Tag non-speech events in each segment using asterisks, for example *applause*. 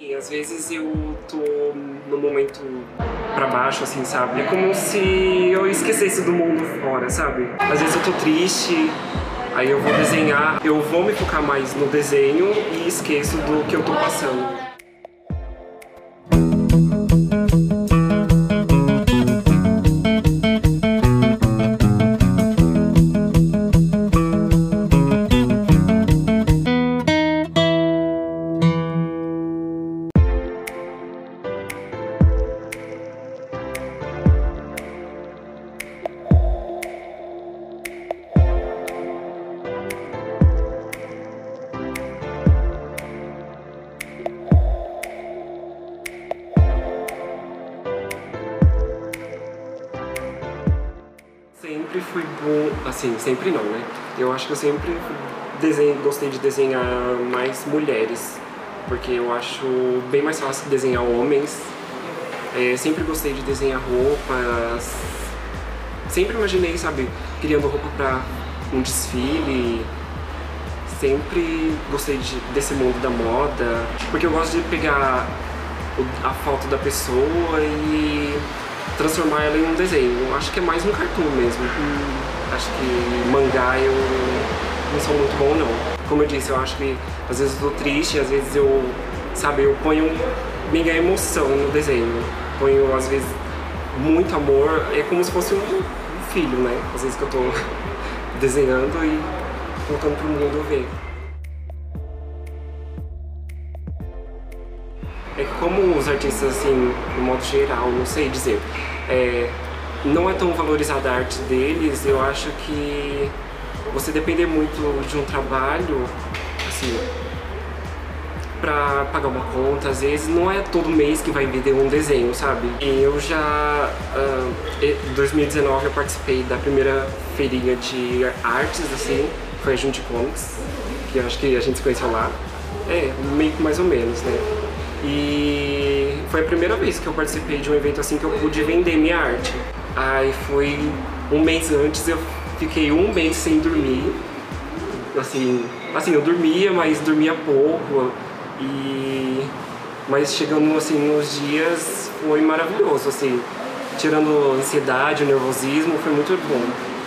E às vezes eu tô no momento pra baixo, assim, sabe? É como se eu esquecesse do mundo fora, sabe? Às vezes eu tô triste, aí eu vou desenhar, eu vou me focar mais no desenho e esqueço do que eu tô passando. Fui bom, assim, sempre não, né? Eu acho que eu sempre desenho, gostei de desenhar mais mulheres, porque eu acho bem mais fácil desenhar homens. É, sempre gostei de desenhar roupas, sempre imaginei, sabe, criando roupa para um desfile. Sempre gostei de, desse mundo da moda, porque eu gosto de pegar a foto da pessoa e transformar ela em um desenho. Acho que é mais um cartoon mesmo. Hum. Acho que mangá eu não sou muito bom não. Como eu disse, eu acho que às vezes eu tô triste, às vezes eu, sabe, eu ponho mega emoção no desenho. Ponho às vezes muito amor, é como se fosse um filho, né? Às vezes que eu tô *laughs* desenhando e colocando pro mundo ver. Como os artistas, assim, no modo geral, não sei dizer, é, não é tão valorizada a arte deles, eu acho que você depender muito de um trabalho, assim, pra pagar uma conta, às vezes não é todo mês que vai vender um desenho, sabe? E eu já, em uh, 2019 eu participei da primeira feirinha de artes, assim, foi a Junte Comics, que eu acho que a gente se conheceu lá. É, meio que mais ou menos, né? E foi a primeira vez que eu participei de um evento assim que eu pude vender minha arte. Aí foi um mês antes, eu fiquei um mês sem dormir. Assim, assim eu dormia, mas dormia pouco. E mas chegando assim nos dias foi maravilhoso, assim, tirando a ansiedade, o nervosismo, foi muito bom.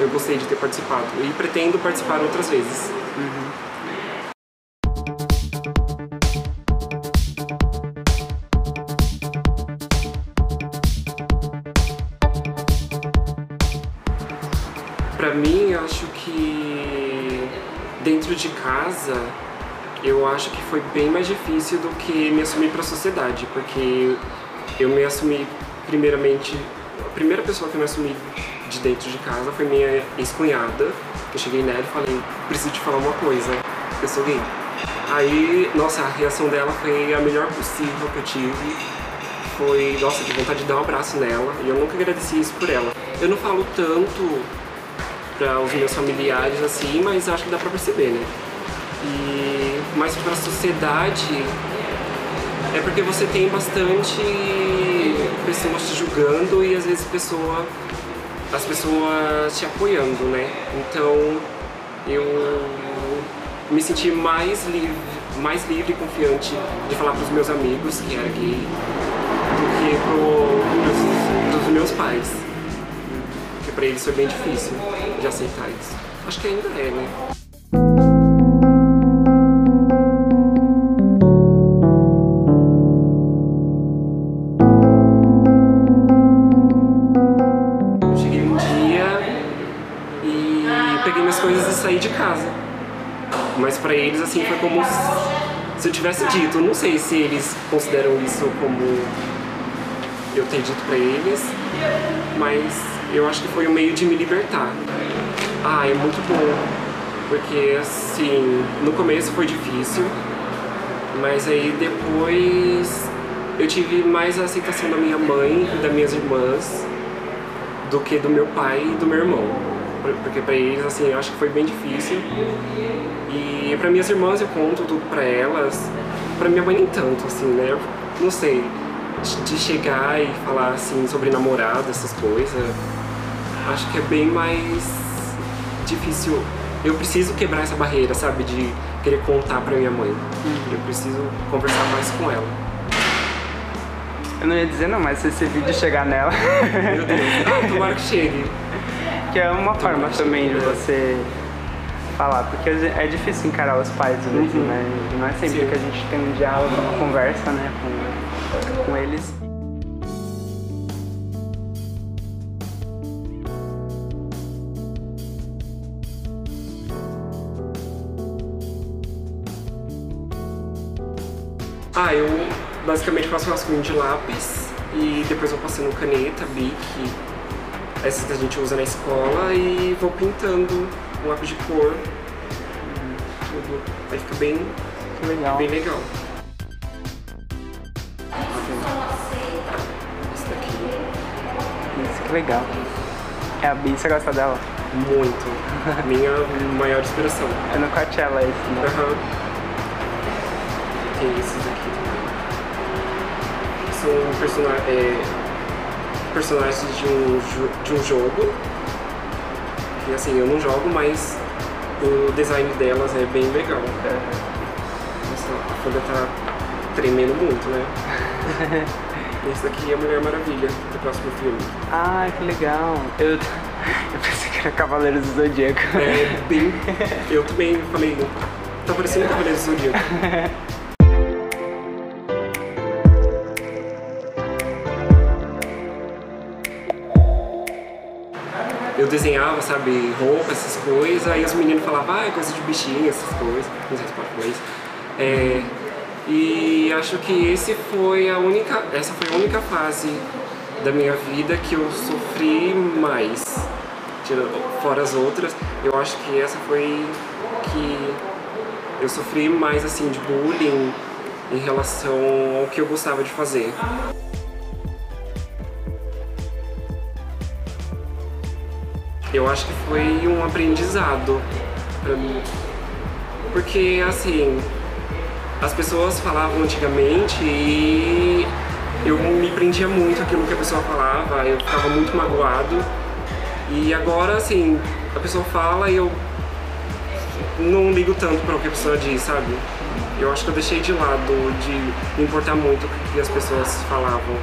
Eu gostei de ter participado e pretendo participar outras vezes. Uhum. Pra mim, acho que dentro de casa, eu acho que foi bem mais difícil do que me assumir para a sociedade, porque eu me assumi primeiramente, a primeira pessoa que eu me assumi de dentro de casa foi minha ex-cunhada. Eu cheguei nela e falei, preciso te falar uma coisa, eu sou gay. Aí, nossa, a reação dela foi a melhor possível que eu tive. Foi, nossa, de vontade de dar um abraço nela, e eu nunca agradeci isso por ela. Eu não falo tanto para os meus familiares assim, mas acho que dá para perceber, né? E mais para a sociedade é porque você tem bastante pessoas te julgando e às vezes pessoa, as pessoas te apoiando, né? Então eu me senti mais livre, mais livre e confiante de falar para os meus amigos que era gay do que para os meus pais para eles foi bem difícil de aceitar isso. Acho que ainda é, né? Eu cheguei um dia e peguei minhas coisas e saí de casa. Mas para eles assim foi como se eu tivesse dito. não sei se eles consideram isso como eu ter dito para eles, mas eu acho que foi um meio de me libertar. Ah, é muito bom, porque assim, no começo foi difícil, mas aí depois eu tive mais a aceitação da minha mãe e das minhas irmãs do que do meu pai e do meu irmão. Porque pra eles, assim, eu acho que foi bem difícil. E pra minhas irmãs eu conto tudo pra elas. Pra minha mãe nem tanto, assim, né? Não sei. De chegar e falar, assim, sobre namorado, essas coisas acho que é bem mais difícil. Eu preciso quebrar essa barreira, sabe? De querer contar pra minha mãe. Eu preciso conversar mais com ela. Eu não ia dizer não, mas se esse vídeo chegar nela, Meu Deus, ah, tomara que chegue. que é uma forma que também de chegue, é. você falar, porque é difícil encarar os pais vezes, Uhum. né? Não é sempre Sim. que a gente tem um diálogo, uma conversa, né, com eles. Ah, eu basicamente faço rascunho de lápis e depois vou passando caneta, bic, essas que a gente usa na escola e vou pintando com lápis de cor. Tudo. Aí fica bem, legal. bem legal. Que legal. É a Bi, você gosta dela? muito. Minha maior inspiração. É no Coachella esse, né? Aham. Tem esses aqui também. São persona é, personagens de um, de um jogo. Que assim, eu não jogo, mas o design delas é bem legal. Nossa, a folha tá tremendo muito, né? *laughs* Esse daqui é a Mulher Maravilha, do próximo filme. Ah, que legal. Eu, *laughs* eu pensei que era Cavaleiros do Zodíaco. É bem. Eu também falei, tá parecendo Cavaleiro do Zodíaco. Eu desenhava, sabe, roupa, essas coisas, aí os meninos falavam, ah, é coisa de bichinho, essas coisas, não sei se pode falar isso. É, e acho que esse foi a única, essa foi a única fase da minha vida que eu sofri mais. Fora as outras, eu acho que essa foi que eu sofri mais assim de bullying em relação ao que eu gostava de fazer. Eu acho que foi um aprendizado pra mim. Porque assim, as pessoas falavam antigamente e eu me prendia muito aquilo que a pessoa falava, eu ficava muito magoado. E agora assim, a pessoa fala e eu não ligo tanto para o que a pessoa diz, sabe? Eu acho que eu deixei de lado de me importar muito com o que as pessoas falavam.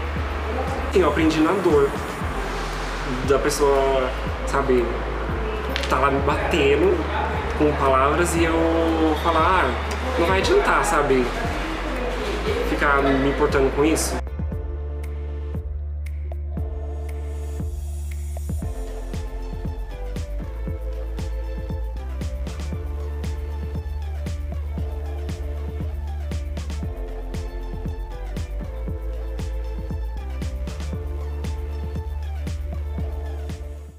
Sim, eu aprendi na dor da pessoa, sabe, tá lá me batendo com palavras e eu falar, ah, não vai adiantar, sabe, ficar me importando com isso.